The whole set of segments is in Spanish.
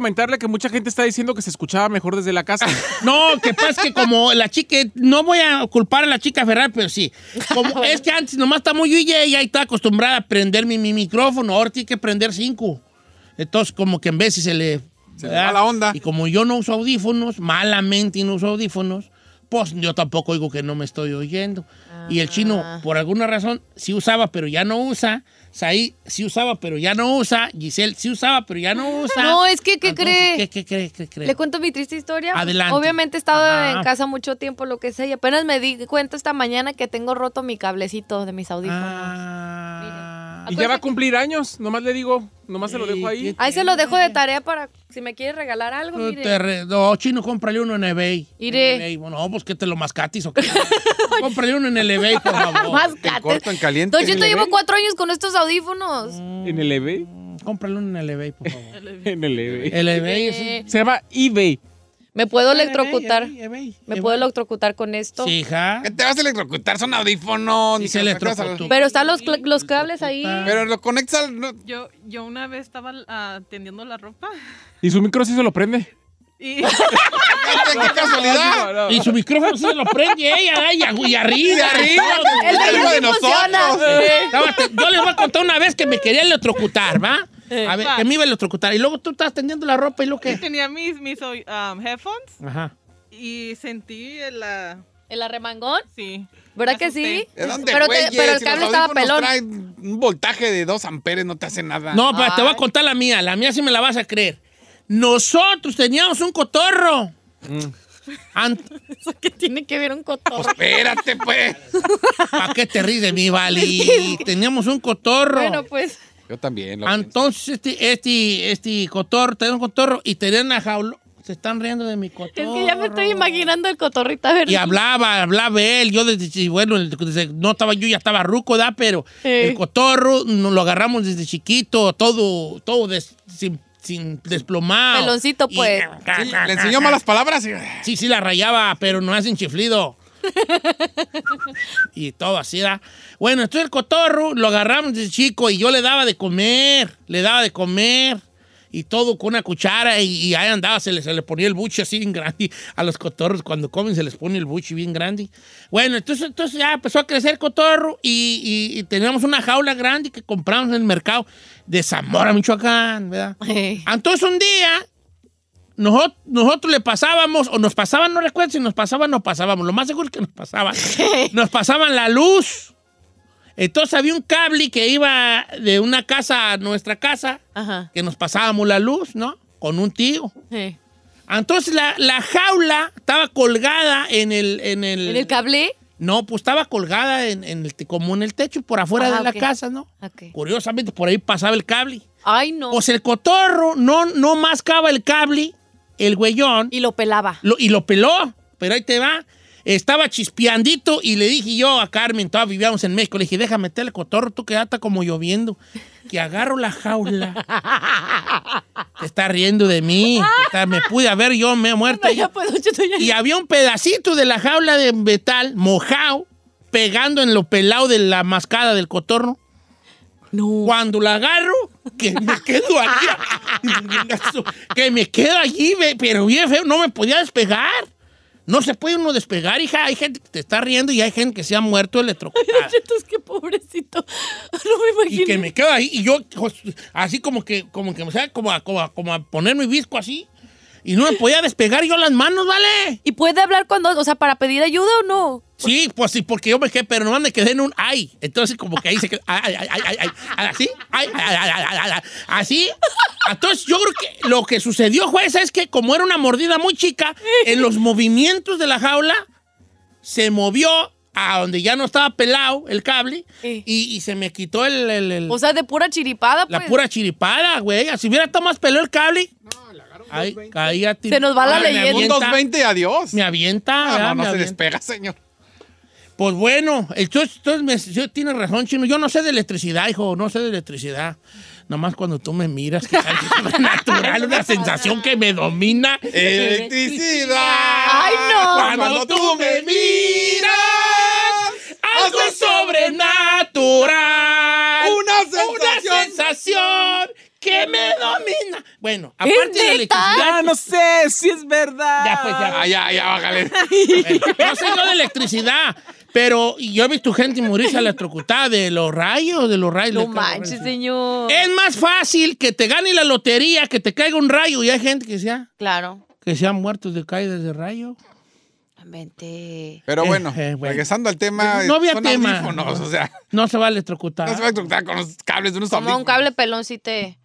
Comentarle que mucha gente está diciendo que se escuchaba mejor desde la casa. No, que pasa que como la chica, no voy a culpar a la chica Ferrari, pero sí. Como es que antes nomás estamos yo y ella y está acostumbrada a prender mi, mi micrófono, ahora tiene que prender cinco. Entonces, como que en vez si se le. Se le va la onda. Y como yo no uso audífonos, malamente no uso audífonos, pues yo tampoco oigo que no me estoy oyendo. Y el chino, por alguna razón, sí usaba, pero ya no usa. Saí sí usaba, pero ya no usa. Giselle sí usaba, pero ya no usa. No, es que, ¿qué Entonces, cree? ¿Qué, qué cree? ¿Qué cree? Le cuento mi triste historia. Adelante. Obviamente he estado Ajá. en casa mucho tiempo, lo que sea, y apenas me di cuenta esta mañana que tengo roto mi cablecito de mis audífonos. Ah. Y ya va a cumplir años. Nomás le digo, nomás se lo dejo ahí. ¿qué Ahí se lo dejo de tarea para si me quiere regalar algo, No, mire. te re- no, chino, cómprale uno en eBay. Iré. En eBay. Bueno, pues que te lo mascatis o qué. cómprale uno en el eBay, por favor. Más En corto, en caliente. Don Cheto, llevo cuatro años con estos audífonos. En el eBay. Cómprale uno en el eBay, por favor. En el eBay. el eBay es... Eh, Se llama eBay. ¿Me puedo electrocutar? ¿Me puedo electrocutar con esto? Sí, hija. ¿Qué te vas a electrocutar? Son audífonos. Sí, ni se al- Pero están los, cables ahí. Pero lo conectas al... no- Yo, yo una vez estaba ah, tendiendo la ropa Y su micro sí se lo prende. y ¡Qué casualidad! Y su micrófono se lo prende ella, y arriba. De arriba, El de sí nosotros. Yo les voy a contar una vez que me quería electrocutar, ¿va? A ver, que me iba a electrocutar. Y luego tú estás tendiendo la ropa y lo que. tenía mis, mis um, headphones Ajá. y sentí la... ¿El arremangón? Sí. ¿Verdad que sí? ¿De dónde, Pero, te- güeyes? pero el Si cable estaba pelón. un voltaje de 2 amperes, no te hace nada. No, pero te voy a contar la mía. La mía sí me la vas a creer. Nosotros teníamos un cotorro. Ant- ¿Eso qué tiene que ver un cotorro? Espérate, pues. ¿Para qué te ríes de mí, Vali? Teníamos un cotorro. Bueno, pues. Yo también. Lo Entonces, este, este, este cotorro, tenía un cotorro y tenía una jaula. Se están riendo de mi Es cotorro. que ya me estoy imaginando el cotorrito. A ver. Y hablaba, hablaba él. Yo desde, chi- bueno, desde- no estaba yo, ya estaba ruco, ¿da? Pero Eh. el cotorro nos lo agarramos desde chiquito, todo, todo des- sin, sin desplomado. Peloncito, Y- pues. Sí, le enseñó malas palabras y... Sí, sí, la rayaba, pero no hacen chiflido. y todo así, ¿da? Bueno, entonces el cotorro lo agarramos desde chico y yo le daba de comer, le daba de comer y todo con una cuchara y, y ahí andaba, se le, se le ponía el buche así bien grande. A los cotorros cuando comen se les pone el buche bien grande. Bueno, entonces, entonces ya empezó a crecer el cotorro y, y- y teníamos una jaula grande que compramos en el mercado de Zamora, Michoacán, ¿verdad? Eh, Entonces un día nosotros, nosotros le pasábamos, o nos pasaban, no recuerdo si nos pasaban o no pasábamos, lo más seguro es que nos pasaban. nos pasaban la luz. Entonces había un cable que iba de una casa a nuestra casa, Ajá. que nos pasábamos la luz, ¿no? Con un tío. Eh. Entonces la, la jaula estaba colgada en el, en el... ¿En el cable? No, pues estaba colgada en, en el, te- como en el techo por afuera Ah, de la casa, ¿no? Ok. Curiosamente por ahí pasaba el cable. Ay, no. Pues el cotorro no, no mascaba el cable, el güeyón, Y lo pelaba. lo- y lo peló. Pero ahí te va. Estaba chispeandito y le dije yo a Carmen, todavía vivíamos en México, le dije, déjame meter el cotorro, tú que está como lloviendo. Que agarro la jaula. Te está riendo de mí. está- me pude haber yo me he muerto. No, ya Cheto, ya. Y había un pedacito de la jaula de metal mojado pegando en lo pelado de la mascada del cotorro. No. Cuando la agarro, que me quedo allí. que me quedo allí, pero bien feo, no me podía despegar. No se puede uno despegar, hija. Hay gente que te está riendo y hay gente que se ha muerto electrocutada. Es que pobrecito. No me imagino. y que me quedo ahí y yo así como que como que me sabe como a, como a- como a poner mi visco así y no me podía despegar yo las manos, ¿vale? ¿Y puede hablar cuando, o sea, para pedir ayuda o no? Sí, pues sí, porque yo me quedé, pero nomás me quedé en un ay. Entonces, como que ahí se quedó. Ay, ay, ay, ay, ay, así. Ay, ay, ay, ay, ay, así. Entonces, yo creo que lo que sucedió, juez, es que como era una mordida muy chica, en los movimientos de la jaula se movió a donde ya no estaba pelado el cable Eh. y, y se me quitó el, el- el- O sea, de pura chiripada, pues. la pura chiripada, güey. Si hubiera estado más pelado el cable. Ay, caía. Se nos va la Ay, leyenda. Un avienta, 220, adiós. Me avienta, No, ¿verdad? no, no Me se avienta. despega, señor. Pues bueno, entonces, entonces me, yo- tienes razón, Chino. Yo no sé de electricidad, hijo, no sé de electricidad. Nomás cuando tú me miras, que es algo sobrenatural, una sensación que me domina. Electricidad. Ay, no. Cuando tú me miras, algo sobrenatural. Una sensación. Una sensación que que me domina. Bueno, aparte de la electricidad. Ya no sé si es verdad. Ya, pues, ya. Ah, ya, ya, bájale. No sé yo de electricidad, pero yo he visto gente morirse electrocutada de los rayos, de los rayos. No manches, rayos. señor. Es más fácil que te gane la lotería, que te caiga un rayo. Y hay gente que se ha, Claro. que se ha muerto de caídas de rayo. Pero bueno, Eh, eh, bueno. regresando al tema, No había son tema. audífonos, o sea, No se va a electrocutar. no se va a electrocutar con los cables de unos Como un cable pelón si te...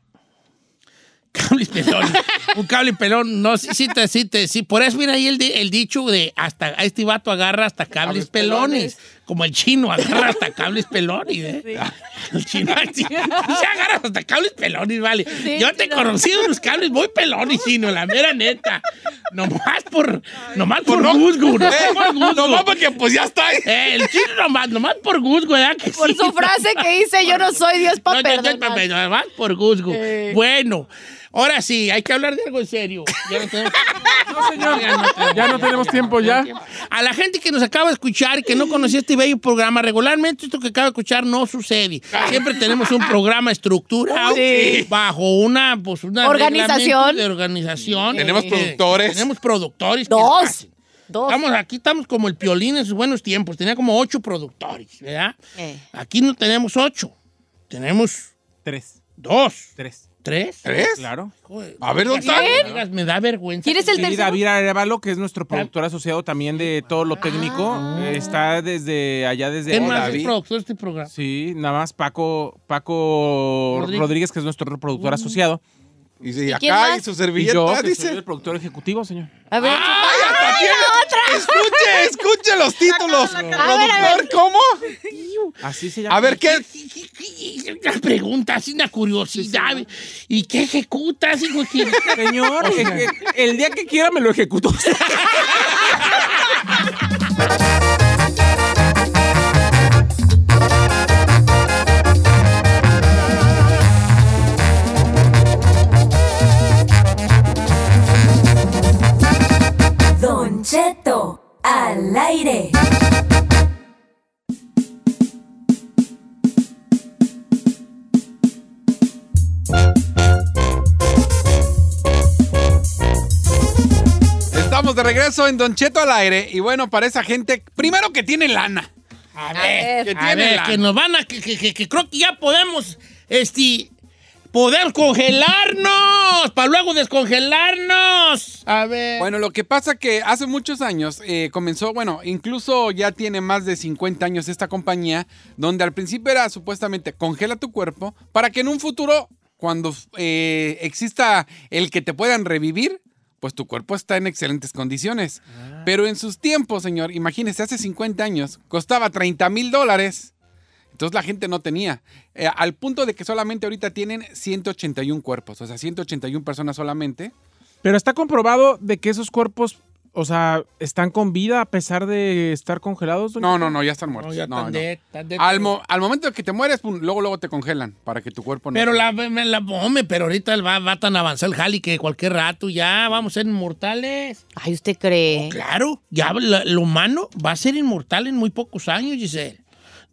Cable pelón. un cable pelón. No, sí, sí, te, sí, te- sí. Por eso, mira ahí el, el dicho de hasta a este vato agarra hasta cables, Cables pelones. Como el chino agarra hasta cables pelones, ¿eh? El chino sí, sí agarra hasta cables pelones, vale. Sí, Yo te he conocido unos cables muy pelones, chino, la mera neta. Nomás por, nomás por no- gusgo, nomás por gusgo. nomás porque pues ya está ahí. Eh, el chino nomás, nomás por gusgo, ¿verdad? Que Por su frase que dice, yo no soy Dios para No, yo- yo- nomás por Guzgo. Eh. Bueno, ahora sí, hay que hablar de algo en serio. Ya no tenemos, No, señor. Ya no tenemos tiempo ya. A la gente que nos acaba de escuchar y que no conocía este bello programa, regularmente esto que acaba de escuchar no sucede. Siempre tenemos un programa estructurado Sí. bajo una, pues, una Organización. reglamento de organización. Tenemos Eh, productores. Tenemos productores. Dos. Dos. Estamos aquí, estamos como el piolín en sus buenos tiempos. Tenía como ocho productores, ¿verdad? Eh. Aquí no tenemos ocho. Tenemos Tres. dos. Tres. ¿Tres? ¿Tres? Claro. Joder, A ver, ¿dónde no están? me digas, Me da vergüenza. ¿Quién es el tercero? David Arevalo, que es nuestro productor asociado también de todo lo técnico, eh, está desde allá desde ¿Quién más es David. productor de este programa? Sí, nada más Paco, Paco Rodríguez. Rodríguez. que es nuestro otro productor asociado. Y acá y su Y servilleta yo, que soy dice. el productor ejecutivo, señor. A ver, ¡Ay, hasta tiene! Escuche, escuche los títulos. A ver, a ver. Productor, ¿cómo? Así se llama. A ver, ¿qué? Una pregunta, así una curiosidad. ¿Y qué ejecutas, hijo? Señor, el día que quiera me lo ejecuto. regreso en Don Cheto al aire. Y bueno, para esa gente, primero que tiene lana. A ver. ver, Que a tiene ver, lana. que nos van a... Que, que- que- que creo que ya podemos, este... Poder congelarnos, para luego descongelarnos. A ver. Bueno, lo que pasa que hace muchos años eh, comenzó, bueno, incluso ya tiene más de 50 años esta compañía, donde al principio era supuestamente congela tu cuerpo para que en un futuro, cuando eh, exista el que te puedan revivir, pues tu cuerpo está en excelentes condiciones. Pero en sus tiempos, señor, imagínese, hace 50 años, costaba 30 mil dólares. Entonces la gente no tenía. Eh, al punto de que solamente ahorita tienen 181 cuerpos, o sea, 181 personas solamente. Pero está comprobado de que esos cuerpos, o sea, están con vida a pesar de estar congelados. No, no, no, ya están No, muertos. ya No, no. dead, tan dead. Al, mo- al momento de que te mueres, pum, luego, luego te congelan para que tu cuerpo no. Pero la, me la hombre, pero ahorita va, va tan avanzado el jali que cualquier rato ya vamos a ser inmortales. Ay, ¿usted cree? Claro, ya la- lo humano va a ser inmortal en muy pocos años, Giselle.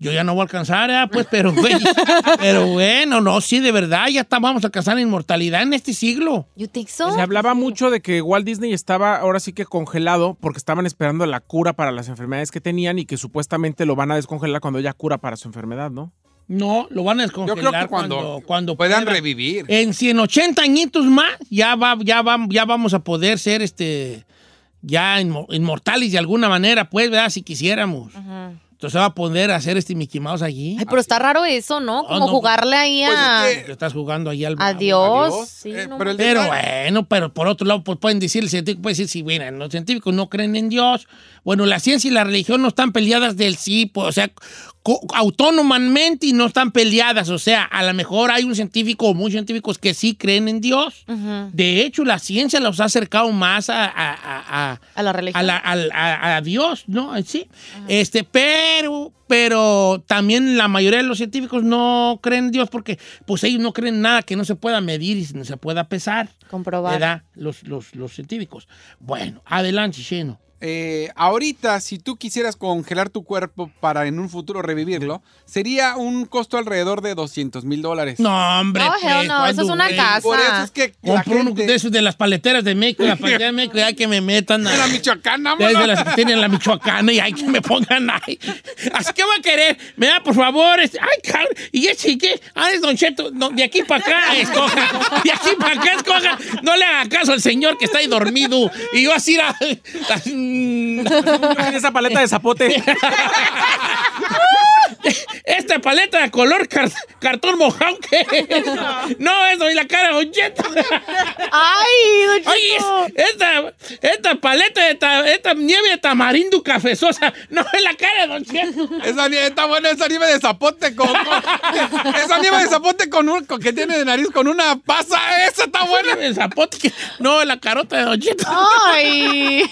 Yo ya no voy a alcanzar, ¿eh? pues, pero, güey, pero bueno, no, sí, de verdad, ya está- vamos a alcanzar la inmortalidad en este siglo. You think so? Se hablaba mucho de que Walt Disney estaba ahora sí que congelado porque estaban esperando la cura para las enfermedades que tenían y que supuestamente lo van a descongelar cuando haya cura para su enfermedad, ¿no? No, lo van a descongelar Yo creo que cuando, cuando, cuando puedan puedan. revivir. En 180 añitos más, ya, va, ya, va, ya vamos a poder ser este ya inmo- inmortales de alguna manera, pues, ¿verdad? Si quisiéramos. Ajá. Entonces va a poder hacer este Mickey Mouse allí. Ay, pero está raro eso, ¿no? Como no, jugarle ahí Pues a... es que- estás jugando ahí al. Adiós. Adiós. Sí, Eh, no pero bueno, pero por otro lado, pues pueden decir, el científico puede decir, sí, bueno, los científicos no creen en Dios. Bueno, la ciencia y la religión no están peleadas del sí, pues, o sea, autónomamente y no están peleadas. O sea, a lo mejor hay un científico o muchos científicos que sí creen en Dios. De hecho, la ciencia los ha acercado más a, a- a- a- A la religión. a, la- al- a- a Dios, ¿no? Sí. Este, pero, pero también la mayoría de los científicos no creen en Dios porque pues ellos no creen en nada que no se pueda medir y no se pueda pesar. Comprobar. ¿Verdad? Los, los, los científicos. Bueno, adelante, Chino. Eh, ahorita, si tú quisieras congelar tu cuerpo para en un futuro revivirlo, sería un costo alrededor de 200 mil dólares. No, hombre. No, hell pues, no, eso es ¿cuándo, una güey? casa. Por eso es que la Compro uno gente- de esos de las paleteras de México, la paletera de México, ya que me metan. de la Michoacana, Desde vámonos. las que tienen la Michoacana y hay que me pongan ahí. Así que va a querer. Me da, por favor. este- ay, cabrón. ¿Y ese qué? Ah, es Don Cheto. No, de aquí para acá, escoja. De aquí para acá, escoja. No le haga caso al señor que está ahí dormido. Y yo así era. Esa paleta de zapote. Esta paleta de color car- cartón mojado, ¿qué es? No, eso, y la cara de Don Cheto. ¡Ay, don Oye, Cheto! esta, esta paleta de ta- esta nieve de tamarindo cafezosa, no es la cara de Don Cheto. Esa nieve está buena, esa nieve de zapote con, con- esa nieve de zapote con un con- que tiene de nariz con una pasa, esa está buena. El zapote que- no, la carota de Don Cheto. ¡Ay!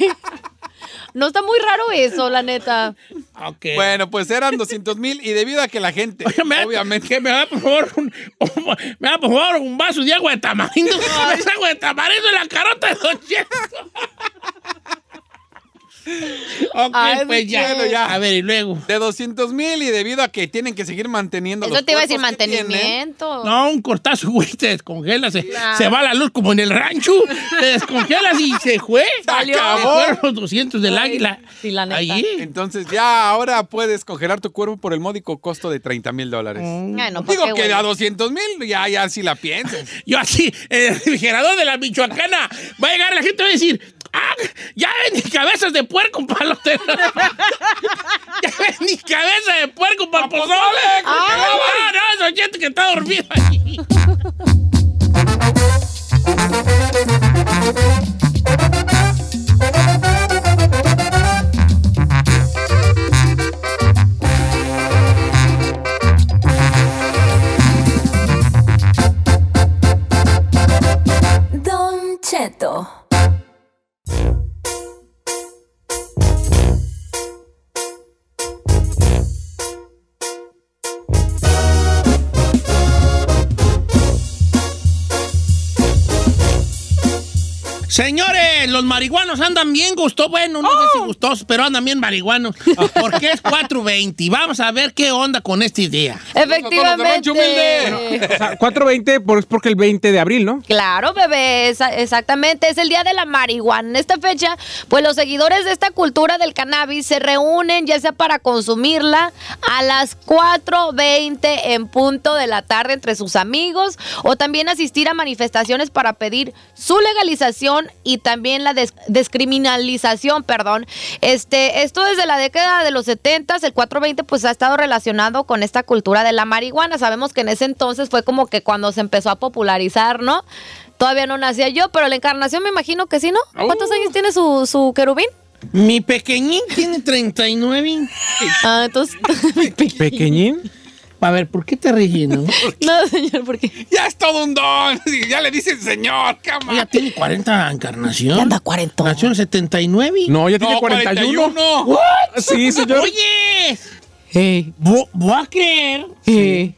No está muy raro eso, la neta. Ok. Bueno, pues eran 200 mil y debido a que la gente, Oye, me da- obviamente, Que me da, por favor, un, un- me da, por favor, un vaso de agua de tamarindo. Esa agua de tamarindo en la carota de Don Cheto. Ok, Ay, pues ya. A ver, y luego. de 200 mil y debido a que tienen que seguir manteniendo Eso los te iba a decir mantenimiento. No, un cortazo, güey, te descongelas. Se, se va la luz como en el rancho. Te descongelas y se fue. Se acabó. Se fueron los 200 del águila. sí, la neta. Allí. Entonces ya ahora puedes congelar tu cuerpo por el módico costo de 30 mil dólares. Ay, no, ¿pa' Digo qué, que güey? a 200 mil ya, ya si la piensas. Yo así, en el refrigerador de la Michoacana, va a llegar la gente y va a decir. Ya ven mis cabezas de puerco para los Ya ven mis cabezas de puerco para el pozole. No, no, es gente que está dormido ahí. los marihuanos andan bien gustosos. Bueno, no sé si gustosos, pero andan bien marihuanos. Porque es 420. Y Vamos a ver qué onda con esta idea. Efectivamente. Humilde. O sea, 4.20 por, es porque el 20 de abril, ¿no? Claro, bebé, esa- exactamente. Es el día de la marihuana. En esta fecha, pues los seguidores de esta cultura del cannabis se reúnen ya sea para consumirla a las 4.20 en punto de la tarde entre sus amigos o también asistir a manifestaciones para pedir su legalización y también la des- descriminalización, perdón. Este, esto desde la década de los 70, el 420 pues ha estado relacionado con esta cultura de la marihuana. Sabemos que en ese entonces fue como que cuando se empezó a popularizar, ¿no? Todavía no nacía yo, pero la encarnación me imagino que sí, ¿no? ¿Cuántos años tiene su, su querubín? Mi pequeñín tiene 39. Ah, entonces... Pequeñín. A ver, ¿por qué te ríes, no? señor, porque... Ya es todo un don. Ya le dicen señor, cama. Ella tiene 40 encarnación. Ya anda cuarentón. Nació en 79. No, ya tiene No, 41. 41. Sí, señor. Oye, vo- voy a creer. eh,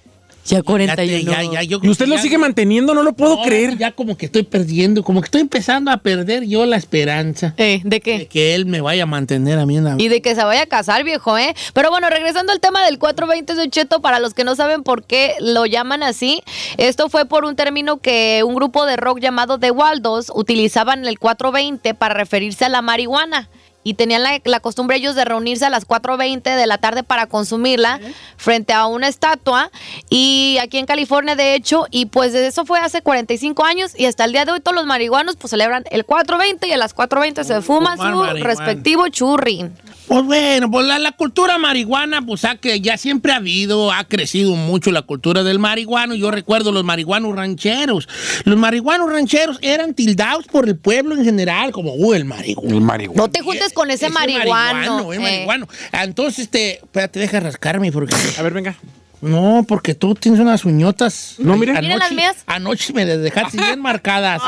ya Ya, 41. te- ya, ya, yo Y usted lo ya- sigue manteniendo, no lo puedo No, creer. Ya como que estoy perdiendo, como que estoy empezando a perder yo la esperanza Eh, ¿De de qué? que él me vaya a mantener a mí en la Y de que se vaya a casar, viejo, ¿eh? Pero bueno, regresando al tema del 420 de Cheto, para los que no saben por qué lo llaman así, esto fue por un término que un grupo de rock llamado The Waldos utilizaban el 420 para referirse a la marihuana. Y tenían la, la costumbre ellos de reunirse a las 4.20 de la tarde para consumirla frente a una estatua. Y aquí en California, de hecho, y pues eso fue hace 45 años y hasta el día de hoy todos los marihuanos pues celebran el 4.20 y a las 4.20 se fuma su marihuana. respectivo churri. Pues bueno, pues la, la cultura marihuana, pues ha que ya siempre ha habido, ha crecido mucho la cultura del marihuano. Yo recuerdo los marihuanos rancheros. Los marihuanos rancheros eran tildados por el pueblo en general, como, uh, el marihuano. El marihuana. No te juntes con ese, marihuano. es eh. marihuano. Entonces, te, espérate, deja rascarme porque... A ver, venga. No, porque tú tienes unas uñotas. No, mire. Miren las mías. Anoche me las dejaste bien marcadas.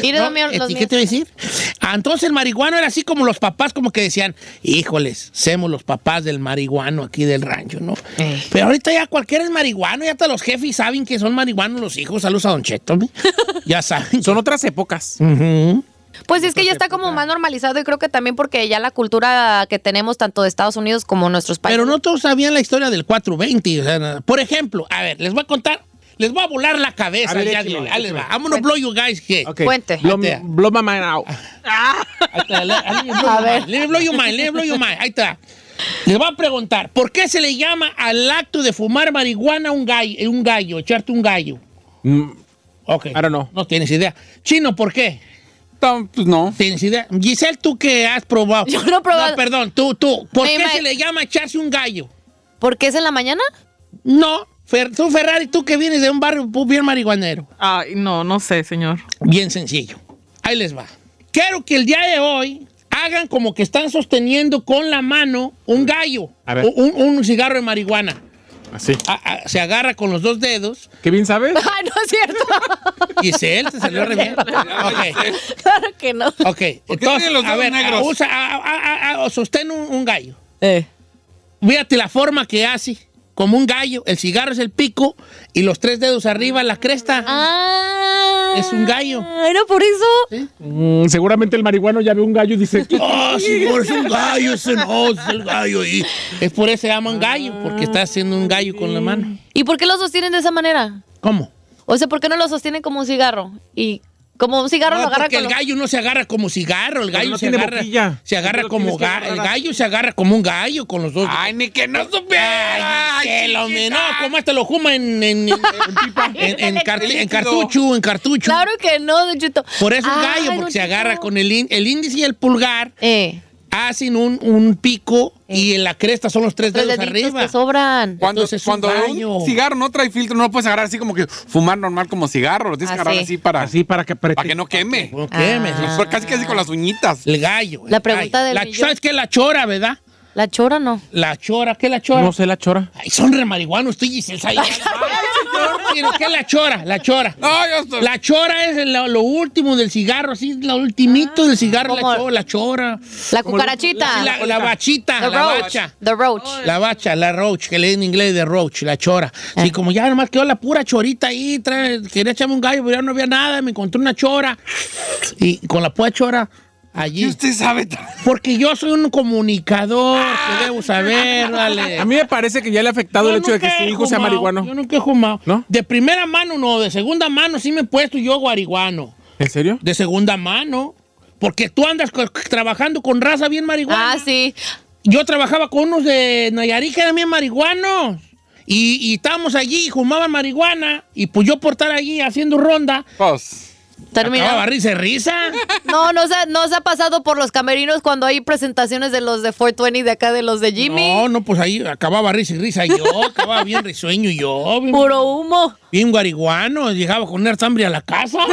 Mire, los míos, ¿y ¿Qué te voy a decir? Ah, Entonces el marihuano era así como los papás como que decían, híjoles, somos los papás del marihuano aquí del rancho, ¿no? Eh. Pero ahorita ya cualquiera es marihuano, ya hasta los jefes saben que son marihuanos los hijos. Saludos a Don Cheto, ¿no? ya saben. Son otras épocas. Pues es que ya está como más normalizado y creo que también porque ya la cultura que tenemos tanto de Estados Unidos como nuestros países. Pero no todos sabían la historia del 420. o sea, por ejemplo, a ver, les voy a contar, les voy a volar la cabeza. A ver, hoy. Ahí les va. I'm gonna blow you guys here. Ok. Cuente. Blow, blow my mind out. Ahí está, let- let me blow your mind, Let me blow your mind, let me blow your mind. Ahí está. Les voy a preguntar, ¿por qué se le llama al acto de fumar marihuana un gallo, un gallo, echarte un gallo? Mm, Ok. I don't know. No tienes idea. Chino, ¿por qué? No, Pues no. ¿Tienes idea? Giselle, ¿tú qué has probado? Yo no he probado. No, perdón, tú, tú. ¿Por Me qué se le llama echarse un gallo? ¿Por qué es en la mañana? No, Fer- tú Ferrari, tú que vienes de un barrio bien marihuanero. Ay, no, no sé, señor. Bien sencillo. Ahí les va. Quiero que el día de hoy hagan como que están sosteniendo con la mano un gallo, A ver. un, un cigarro de marihuana. Así. A- a- se agarra con los dos dedos. ¿Qué bien sabes? Ay, no es cierto. Giselle, te salió re bien. Ok, claro que no. ok. tienen los a ver, negros? a- usa, a- a- a- a- sostén un, un gallo. Eh. Fíjate la forma que hace. Como un gallo. El cigarro es el pico y los tres dedos arriba la cresta. Ah. Es un gallo. ¿Era por eso? Mm, seguramente el marihuano ya ve un gallo y dice, Oh, señor, es un gallo, ese no, es el gallo ahí. Es por eso se llaman gallo, porque está haciendo un gallo con la mano. ¿Y por qué lo sostienen de esa manera? ¿Cómo? O sea, ¿por qué no lo sostienen como un cigarro? Y como un cigarro No, lo agarra porque con el los- gallo no se agarra como cigarro, el gallo no se tiene agarra, boquilla. se agarra como el gallo se agarra como un gallo con los dos. Ay, ni que no supiera. Ay, que lo no, como este lo juma en en, en, en- en car- El en líquido. cartucho, en cartucho. Claro que no, Don. Por eso es gallo, porque se agarra con el, el índice y el pulgar, Eh, hacen un, un pico y en la cresta son los tres dedos arriba. que sobran. Cuando, Entonces es un cuando un cigarro no trae filtro, no lo puedes agarrar así como que fumar normal como cigarro. Lo tienes que Ah, agarrar sí. así para, así para que para que no queme. ¿Por qué? Me- Ah. Pues Casi casi con las uñitas. El gallo. el La pregunta gallo. del La-. ¿Sabes qué es la chora, verdad? La chora no. La chora, ¿qué es la chora? No sé la chora. Ay, son re marihuanos, tú y Giselle. Señor. ¿Qué es la chora? La chora. No, yo estoy- La chora es lo, lo último del cigarro, así, lo ultimito del cigarro, la chora, la chora. La cucarachita. La, la bachita, The la roach. bacha. The roach. La bacha, la roach, que lee en inglés de roach, la chora. Sí, como ya nomás quedó la pura chorita ahí, trae- quería echarme un gallo, pero ya no había nada, me encontré una chora. Y con la pura chora, ¿Qué allí. usted sabe? Porque yo soy un comunicador, que debo saber, dale. A mí me parece que ya le ha afectado Yo el hecho de que su hijo sea marihuano. Yo nunca he fumado. ¿No? De primera mano no, de segunda mano sí me he puesto yo guariguano. ¿En serio? De segunda mano. Porque tú andas trabajando con raza bien marihuana. Ah, sí. Yo trabajaba con unos de Nayarit que eran bien marihuanos. Y, y estábamos allí y fumaban marihuana. Y pues yo por estar allí haciendo ronda, Pues, Termina. acababa de risa, risa. No, no se, ha- no se ha pasado por los camerinos cuando hay presentaciones de los de 420 de acá de los de Jimmy. No, no, pues ahí acababa risa y risa yo. acababa bien risueño yo. Bien, Puro humo. bien guariguano. Llegaba con un hambre a la casa.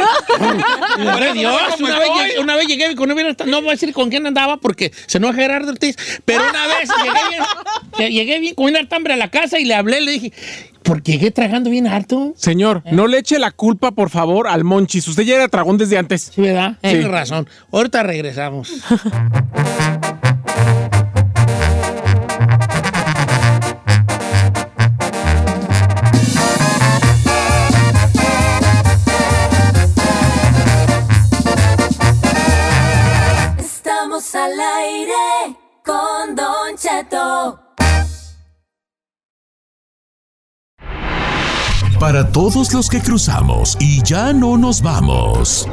Dios, ¿Cómo una vez, llegué, una vez llegué con un no voy a decir con quién andaba porque se enoja Gerardo Ortiz, pero una vez llegué bien, llegué bien con un hambre a la casa y le hablé, le dije, porque llegué tragando bien harto. Señor, no le eche la culpa, por favor, al Monchis. Usted ya era tragón desde antes. Sí, ¿verdad? Sí. Tienes razón. Ahorita regresamos. Para todos los que cruzamos y ya no nos vamos.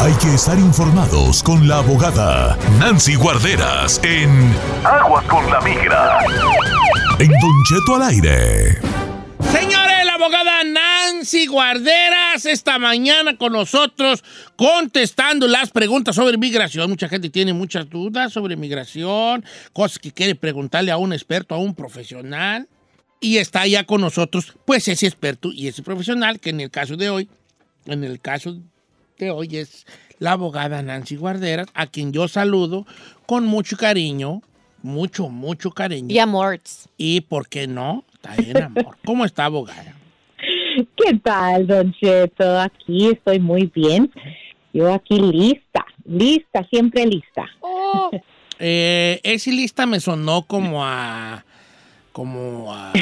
Hay que estar informados con la abogada Nancy Guarderas en Aguas con la Migra. En Don Cheto al aire. Señores, la abogada Nancy Guarderas esta mañana con nosotros contestando las preguntas sobre migración. Mucha gente tiene muchas dudas sobre migración, cosas que quiere preguntarle a un experto, a un profesional. Y está ya con nosotros, pues ese experto y ese profesional, que en el caso de hoy, en el caso de hoy es la abogada Nancy Guarderas, a quien yo saludo con mucho cariño, mucho, mucho cariño. Y amorts. Y, ¿por qué no? Está en amor. ¿Cómo está, abogada? ¿Qué tal, Don Cheto? Aquí estoy muy bien. Yo aquí lista, lista, siempre lista. Eh, ese lista me sonó como a como a-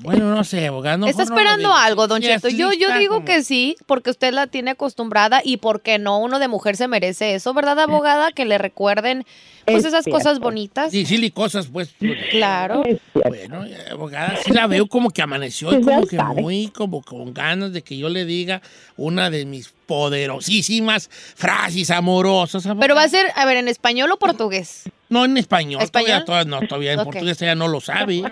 bueno, no sé, abogada. no, Está no esperando algo, don Sí, Cheto. sí Yo, yo digo como- que sí, porque usted la tiene acostumbrada y porque no, uno de mujer se merece eso, ¿verdad, abogada? Que le recuerden pues Es esas cierto. cosas bonitas. Decirle cosas, pues. Claro. Bueno, eh, abogada, sí la veo como que amaneció y Pues como que muy como con ganas de que yo le diga una de mis poderosísimas frases amorosas. Pero va a ser, a ver, ¿en español o portugués? No en español, ¿Español? Todavía, todavía no, todavía en portugués ella no lo sabe.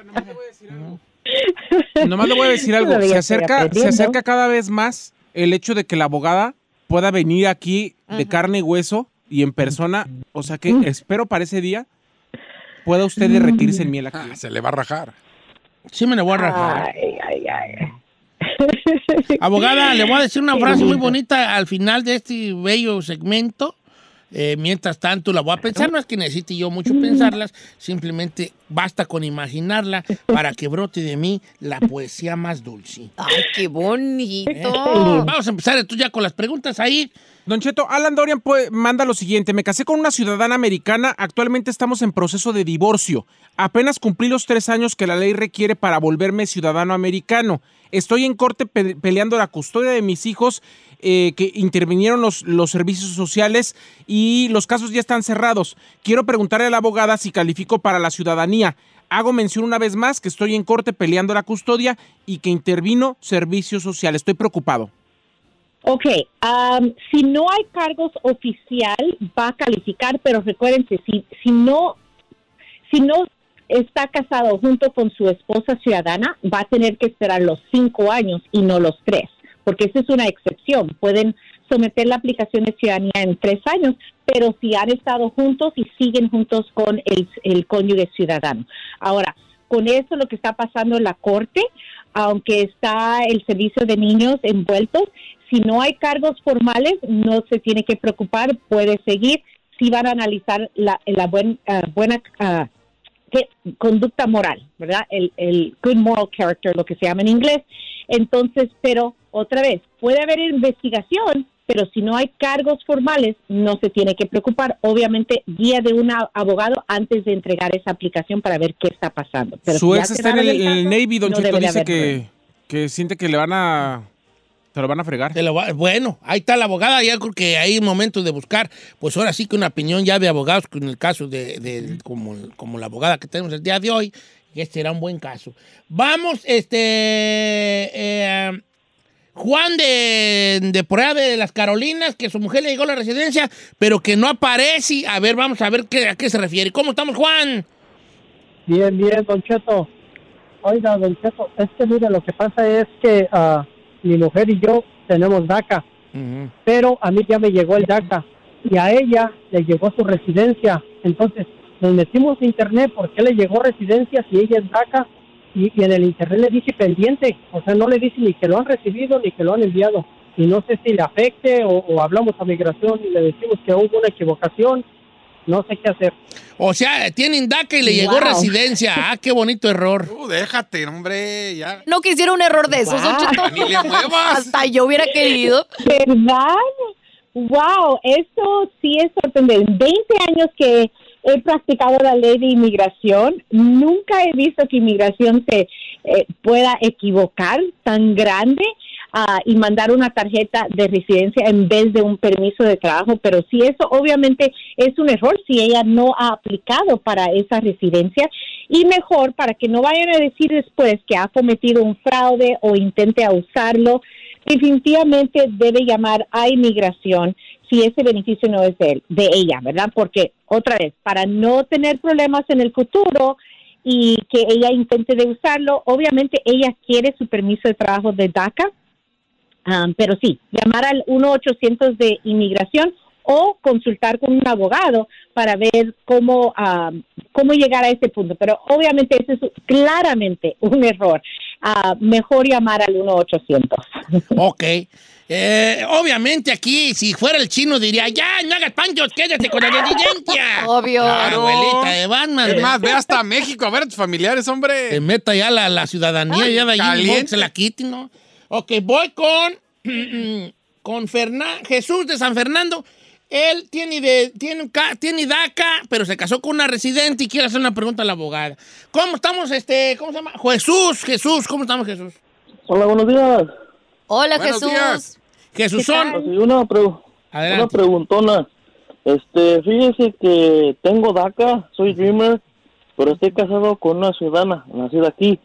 Nomás le voy a decir algo. Se acerca, se acerca cada vez más el hecho de que la abogada pueda venir aquí de carne y hueso y en persona. O sea que espero para ese día pueda usted derretirse en miel aquí. Ah, se le va a rajar. Sí me la voy a rajar. Ay, ay, ay. Abogada, le voy a decir una frase muy bonita al final de este bello segmento. Eh, mientras tanto, la voy a pensar. No es que necesite yo mucho pensarlas, simplemente basta con imaginarla para que brote de mí la poesía más dulce. Ay, qué bonito. Vamos a empezar entonces ya con las preguntas ahí. Don Cheto, Alan Dorian manda lo siguiente. Me casé con una ciudadana americana. Actualmente estamos en proceso de divorcio. Apenas cumplí los tres años que la ley requiere para volverme ciudadano americano. Estoy en corte pe- peleando la custodia de mis hijos eh, que intervinieron los, los servicios sociales y los casos ya están cerrados. Quiero preguntarle a la abogada si califico para la ciudadanía. Hago mención una vez más que estoy en corte peleando la custodia y que intervino servicios sociales. Estoy preocupado. Ok, am, si no hay cargos oficial, va a calificar, pero recuérdense, si, si no, si no está casado junto con su esposa ciudadana, va a tener que esperar los cinco años y no los tres, porque esa es una excepción. Pueden someter la aplicación de ciudadanía en tres años, pero si han estado juntos y siguen juntos con el, el cónyuge ciudadano. Ahora, con eso lo que está pasando en la corte, aunque está el servicio de niños envueltos, si no hay cargos formales, no se tiene que preocupar, puede seguir. Si van a analizar la, la buen- ah, buena ¿qué? conducta moral, ¿verdad? El, el good moral character, lo que se llama en inglés. Entonces, pero otra vez, puede haber investigación, pero si no hay cargos formales, no se tiene que preocupar. Obviamente, guía de un abogado antes de entregar esa aplicación para ver qué está pasando. Pero Su si ex está en el, Navy, Don no dice que, que siente que le van a... Se lo van a fregar. Te lo va- bueno, ahí está la abogada. Ya creo que hay momentos de buscar, pues ahora sí que una opinión ya de abogados, en el caso de, de- como, como la abogada que tenemos el día de hoy, que este será un buen caso. Vamos, este. eh, Juan de, de por allá de las Carolinas, que su mujer le llegó a la residencia, pero que no aparece. A ver, vamos a ver qué, a qué se refiere. ¿Cómo estamos, Juan? Bien, bien, Don Cheto. Oiga, Don Cheto, es que mire, lo que pasa es que ah, mi mujer y yo tenemos DACA, pero a mí ya me llegó el DACA y a ella le llegó su residencia. Entonces, nos metimos a internet porque le llegó residencia si ella es DACA y, y en el internet le dice pendiente, o sea, no le dice ni que lo han recibido ni que lo han enviado. Y no sé si le afecte o, o hablamos a migración y le decimos que hubo una equivocación, no sé qué hacer. O sea, tienen DACA y le llegó Wow. residencia. Ah, qué bonito error. Tú, déjate, hombre, ya. No quisiera un error de esos, Guau. Cheto. Ni le muevas. Hasta yo hubiera querido. ¿Verdad? Wow, eso sí es sorprendente. En 20 años que he practicado la ley de inmigración, nunca he visto que inmigración se eh, pueda equivocar tan grande ah, y mandar una tarjeta de residencia en vez de un permiso de trabajo. Pero sí, eso obviamente es un error si ella no ha aplicado para esa residencia y mejor para que no vayan a decir después que ha cometido un fraude o intente usarlo definitivamente debe llamar a inmigración si ese beneficio no es de, él, de ella, ¿verdad? Porque, otra vez, para no tener problemas en el futuro y que ella intente de usarlo, obviamente ella quiere su permiso de trabajo de DACA, ah, pero sí, llamar al 1-800 de inmigración o consultar con un abogado para ver cómo, ah, cómo llegar a ese punto. Pero obviamente ese es claramente un error. Ah, mejor llamar al 1-800. Ok. Eh, obviamente aquí, si fuera el chino, diría, ya, no hagas panchos, quédate con la residencia. Obvio. La Claro. abuelita de Batman. Es más, ve hasta México a ver a tus familiares, Se hombre. meta ya la, la ciudadanía, ya de allí se la quiten, ¿no? Ok, voy con, con Fernan- Jesús de San Fernando. él tiene, de, tiene, tiene DACA, pero se casó con una residente y quiere hacer una pregunta a la abogada. ¿Cómo estamos, este, cómo se llama? Jesús, Jesús, ¿cómo estamos, Jesús? Hola, buenos días. Hola, Buenos Jesús. días. Jesús son. Así, una, pre- una Adelante. preguntona. Este, fíjese que tengo DACA, soy Dreamer, pero estoy casado con una ciudadana nacida aquí.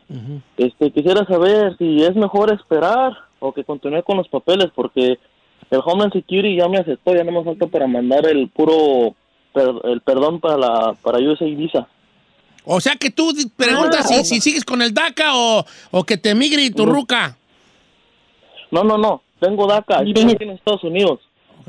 Este, quisiera saber si es mejor esperar o que continúe con los papeles, porque el Homeland Security ya me aceptó, ya no me falta para mandar el puro per- el perdón para la para USA Visa. O sea que tú preguntas si, si sigues con el DACA o, o que te migre tu ruca. No, no, no, tengo DACA, aquí en Estados Unidos.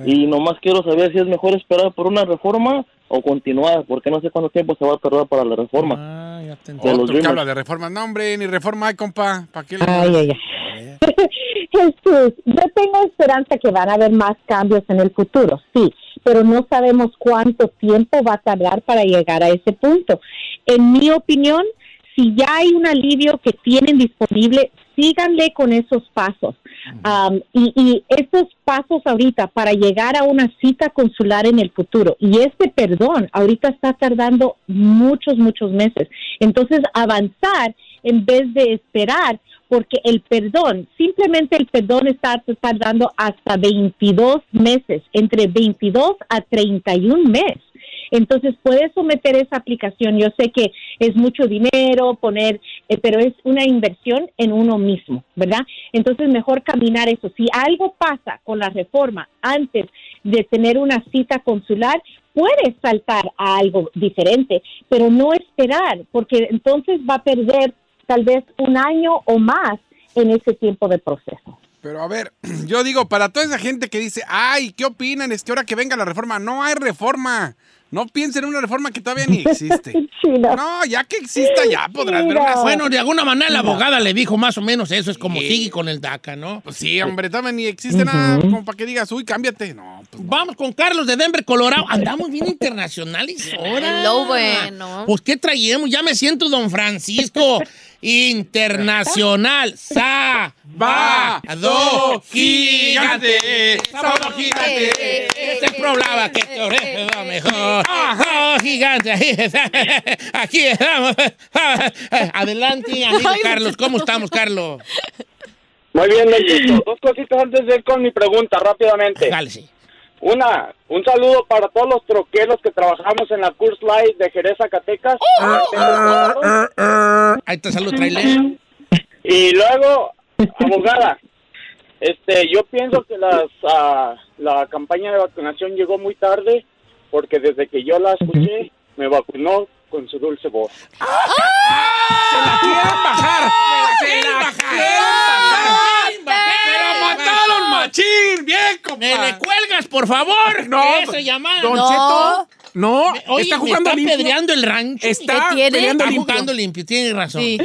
Y nomás quiero saber si es mejor esperar por una reforma o continuar, porque no sé cuánto tiempo se va a tardar para la reforma. Ah, ya te De los Otro que habla de reforma. No, hombre, ni reforma hay, compa. ¿Para qué le Ay, ay, ay. Jesús, yo tengo esperanza que van a haber más cambios en el futuro, sí, pero no sabemos cuánto tiempo va a tardar para llegar a ese punto. En mi opinión, si ya hay un alivio que tienen disponible, síganle con esos pasos. Um, y, y esos pasos ahorita para llegar a una cita consular en el futuro. Y este perdón ahorita está tardando muchos, muchos meses. Entonces, avanzar en vez de esperar, porque el perdón, simplemente el perdón está tardando hasta 22 meses, entre 22 a 31 meses. Entonces puedes someter esa aplicación. Yo sé que es mucho dinero poner, eh, pero es una inversión en uno mismo, ¿verdad? Entonces mejor caminar eso. Si algo pasa con la reforma antes de tener una cita consular, puedes saltar a algo diferente, pero no esperar, porque entonces va a perder tal vez un año o más en ese tiempo de proceso. Pero a ver, yo digo, para toda esa gente que dice, ay, ¿qué opinan? Es que ahora que venga la reforma, no hay reforma. No piensen en una reforma que todavía ni existe. Chino. No, ya que exista, ya podrás ver una. Bueno, de alguna manera la abogada le dijo más o menos eso, es como Sí. sigue con el DACA, ¿no? Pues sí, hombre, todavía ni existe nada como para que digas, uy, cámbiate. No, pues no. Vamos con Carlos de Denver, Colorado. Andamos bien internacionales ahora. Hello, bueno. Pues, ¿qué traemos? Ya me siento don Francisco. Internacional. Sa, ba, do, gigante. Sábado gigante. Es el programa que ofrece lo mejor. Oh, gigante. Aquí estamos. Adelante, amigo Carlos. ¿Cómo estamos, Carlos? Muy bien, Don Cheto. Dos cositas antes de ir con mi pregunta, rápidamente. Jálese. Una, un saludo para todos los troqueros que trabajamos en la Curse Light de Jerez, Zacatecas. Ahí te saludo, trailer. Y luego, abogada, este, yo pienso que las, ah, la campaña de vacunación llegó muy tarde porque desde que yo la escuché, me vacunó con su dulce voz. ¡Se la quieren bajar! ¡Se la quieren bajar! ¡Se la mataron, machín! ¡Bien, compa! ¿Me le cuelgas, por favor? No, Esa llamada. Don No. Cheto, no, Oye, está me jugando está limpio. pedreando el rancho. Está ¿Qué tiene? peleando Está limpio. jugando limpio, tiene razón. Sí.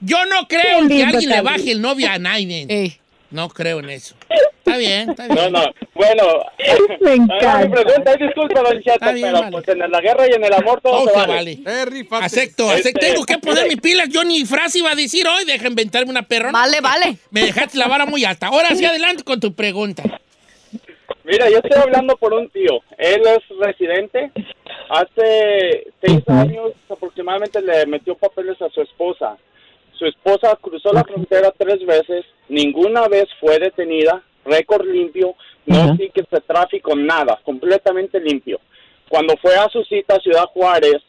Yo no creo que alguien le también. baje el novio a Naiden. Ey. No creo en eso. Está bien, está No, bien. no, bueno. Me encanta. mi pregunta, ay, disculpa, Don Está bien, pero vale. pues en la guerra y en el amor todo Oh, se vale. vale. Eh. Acepto, Este- acepto. Tengo que poner mis pilas. Yo ni frase iba a decir hoy. Deja inventarme una perrona. Vale, vale. Me dejaste la vara muy alta. Ahora sí, adelante con tu pregunta. Mira, yo estoy hablando por un tío. Él es residente. Hace seis años aproximadamente le metió papeles a su esposa. Su esposa cruzó la frontera tres veces. Ninguna vez fue detenida. Récord limpio. No tickets de tráfico, nada. Completamente limpio. Cuando fue a su cita a Ciudad Juárez,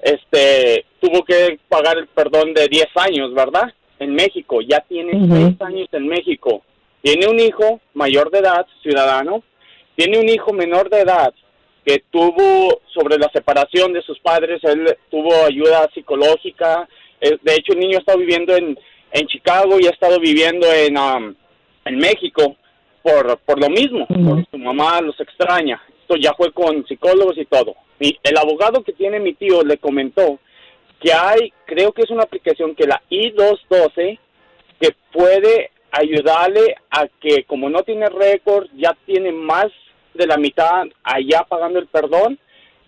este, tuvo que pagar el perdón de 10 años, ¿verdad? En México. Ya tiene Ujú. seis años en México. Tiene un hijo mayor de edad, ciudadano. Tiene un hijo menor de edad que tuvo sobre la separación de sus padres, él tuvo ayuda psicológica. Eh, De hecho, el niño está viviendo en, en Chicago y ha estado viviendo en, um, en México por, por lo mismo, por su mamá los extraña. Esto ya fue con psicólogos y todo. Y el abogado que tiene mi tío le comentó que hay, creo que es una aplicación que la I-212, que puede ayudarle a que como no tiene récord, ya tiene más de la mitad allá pagando el perdón,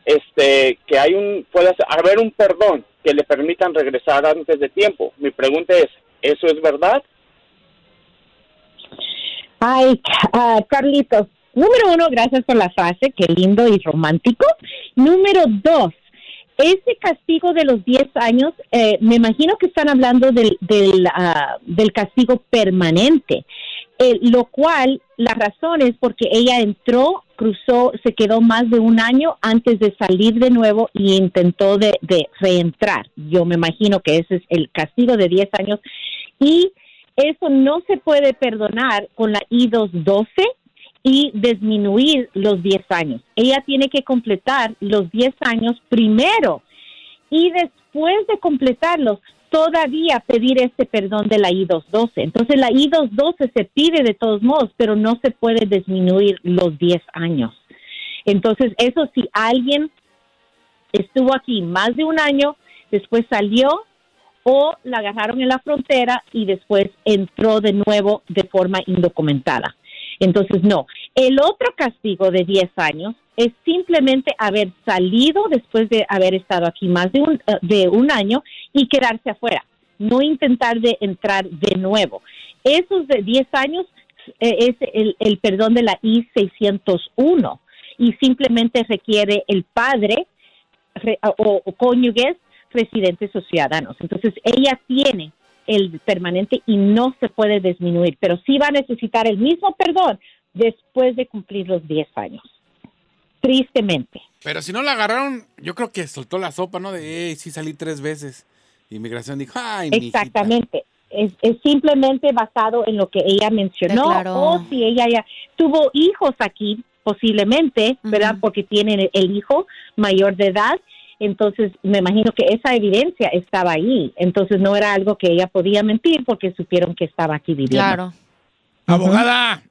este, que hay un, puede haber un perdón que le permitan regresar antes de tiempo. Mi pregunta es, ¿eso es verdad? Ay, ah, Carlitos, número uno, gracias por la frase, qué lindo y romántico. Número dos, ese castigo de los 10 años, eh, me imagino que están hablando del, del, ah, del castigo permanente, eh, lo cual la razón es porque ella entró, cruzó, se quedó más de un año antes de salir de nuevo y intentó de, de reentrar. Yo me imagino que ese es el castigo de 10 años y eso no se puede perdonar con la I-212 y disminuir los 10 años. Ella tiene que completar los 10 años primero y después de completarlos todavía pedir este perdón de la I-212. Entonces la I-212 se pide de todos modos, pero no se puede disminuir los 10 años. Entonces eso si alguien estuvo aquí más de un año, después salió o la agarraron en la frontera y después entró de nuevo de forma indocumentada. Entonces, no. El otro castigo de 10 años es simplemente haber salido después de haber estado aquí más de un, eh, de un año y quedarse afuera, no intentar de entrar de nuevo. Esos de 10 años eh, es el, el perdón de la I-601 y simplemente requiere el padre re- o, o cónyuges residentes o ciudadanos. Entonces, ella tiene el permanente y no se puede disminuir, pero sí va a necesitar el mismo perdón después de cumplir los 10 años. Tristemente. Pero si no la agarraron, yo creo que soltó la sopa, ¿no? De, hey, sí salí tres veces. Inmigración dijo, ay, mijita". Exactamente. Es, es simplemente basado en lo que ella mencionó Declaró. o si ella ya tuvo hijos aquí, posiblemente, ¿verdad? Porque tienen el, el hijo mayor de edad. Entonces, me imagino que esa evidencia estaba ahí. Entonces, no era algo que ella podía mentir porque supieron que estaba aquí viviendo. Claro. Abogada,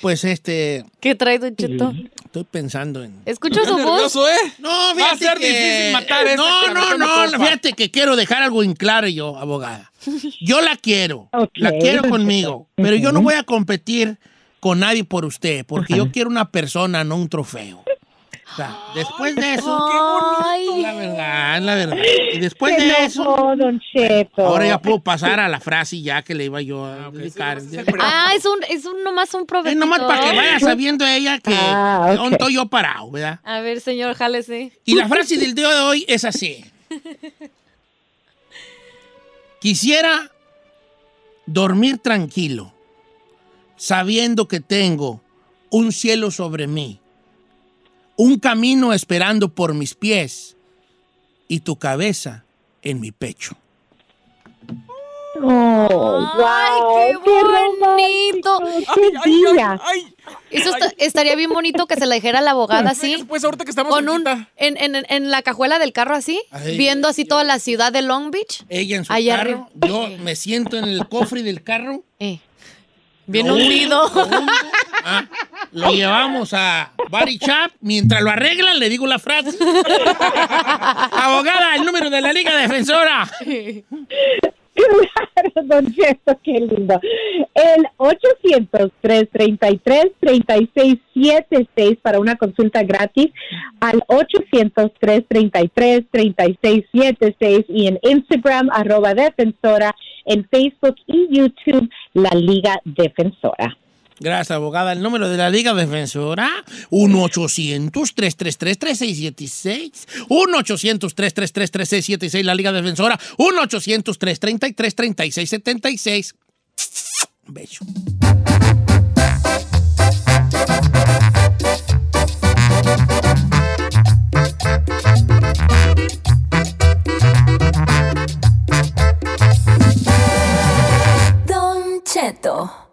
pues este, ¿Qué trae, Don Cheto? estoy pensando en... Escucho su voz. nervioso, ¿eh? No, Va a fíjate ser que... difícil matar a esta No, que no, no, pa. fíjate que quiero dejar algo en claro yo, abogada. Yo la quiero, la quiero conmigo, pero yo no voy a competir con nadie por usted, porque yo quiero una persona, no un trofeo. O sea, después de eso, Ay. la verdad, la verdad. Y después de eso, enojó, don Cheto. ahora ya puedo pasar a la frase ya que le iba yo a dedicar. Ah, es un, es un nomás un Es proveedor. nomás para que vaya sabiendo ella que Ah, estoy yo parado, ¿verdad? A ver, señor, jálese. Y la frase del día de hoy es así. Quisiera dormir tranquilo, sabiendo que tengo un cielo sobre mí, un camino esperando por mis pies y tu cabeza en mi pecho. Oh, Ay, qué romántico, bonito. ¡Qué ay. Eso está- estaría bien bonito que se la dijera la abogada así. Pues ahorita que estamos Con un, en, en, en la cajuela del carro así, Ay, viendo así toda la ciudad de Long Beach. Ella en su Allá carro, yo me siento en el cofre del carro. Eh, bien hundido. ah, lo llevamos a Body Shop. Mientras lo arreglan, le digo la frase. Abogada, el número de la Liga Defensora. Claro, don Cheto, qué lindo. El 800-333-3676 para una consulta gratis al 800-333-3676 y en Instagram, arroba defensora, en Facebook y YouTube, la Liga Defensora. Gracias, abogada. El número de la Liga Defensora, 1-800-333-3676. 1-800-333-3676, la Liga Defensora. 1-800-333-3676. Bello. Don Cheto.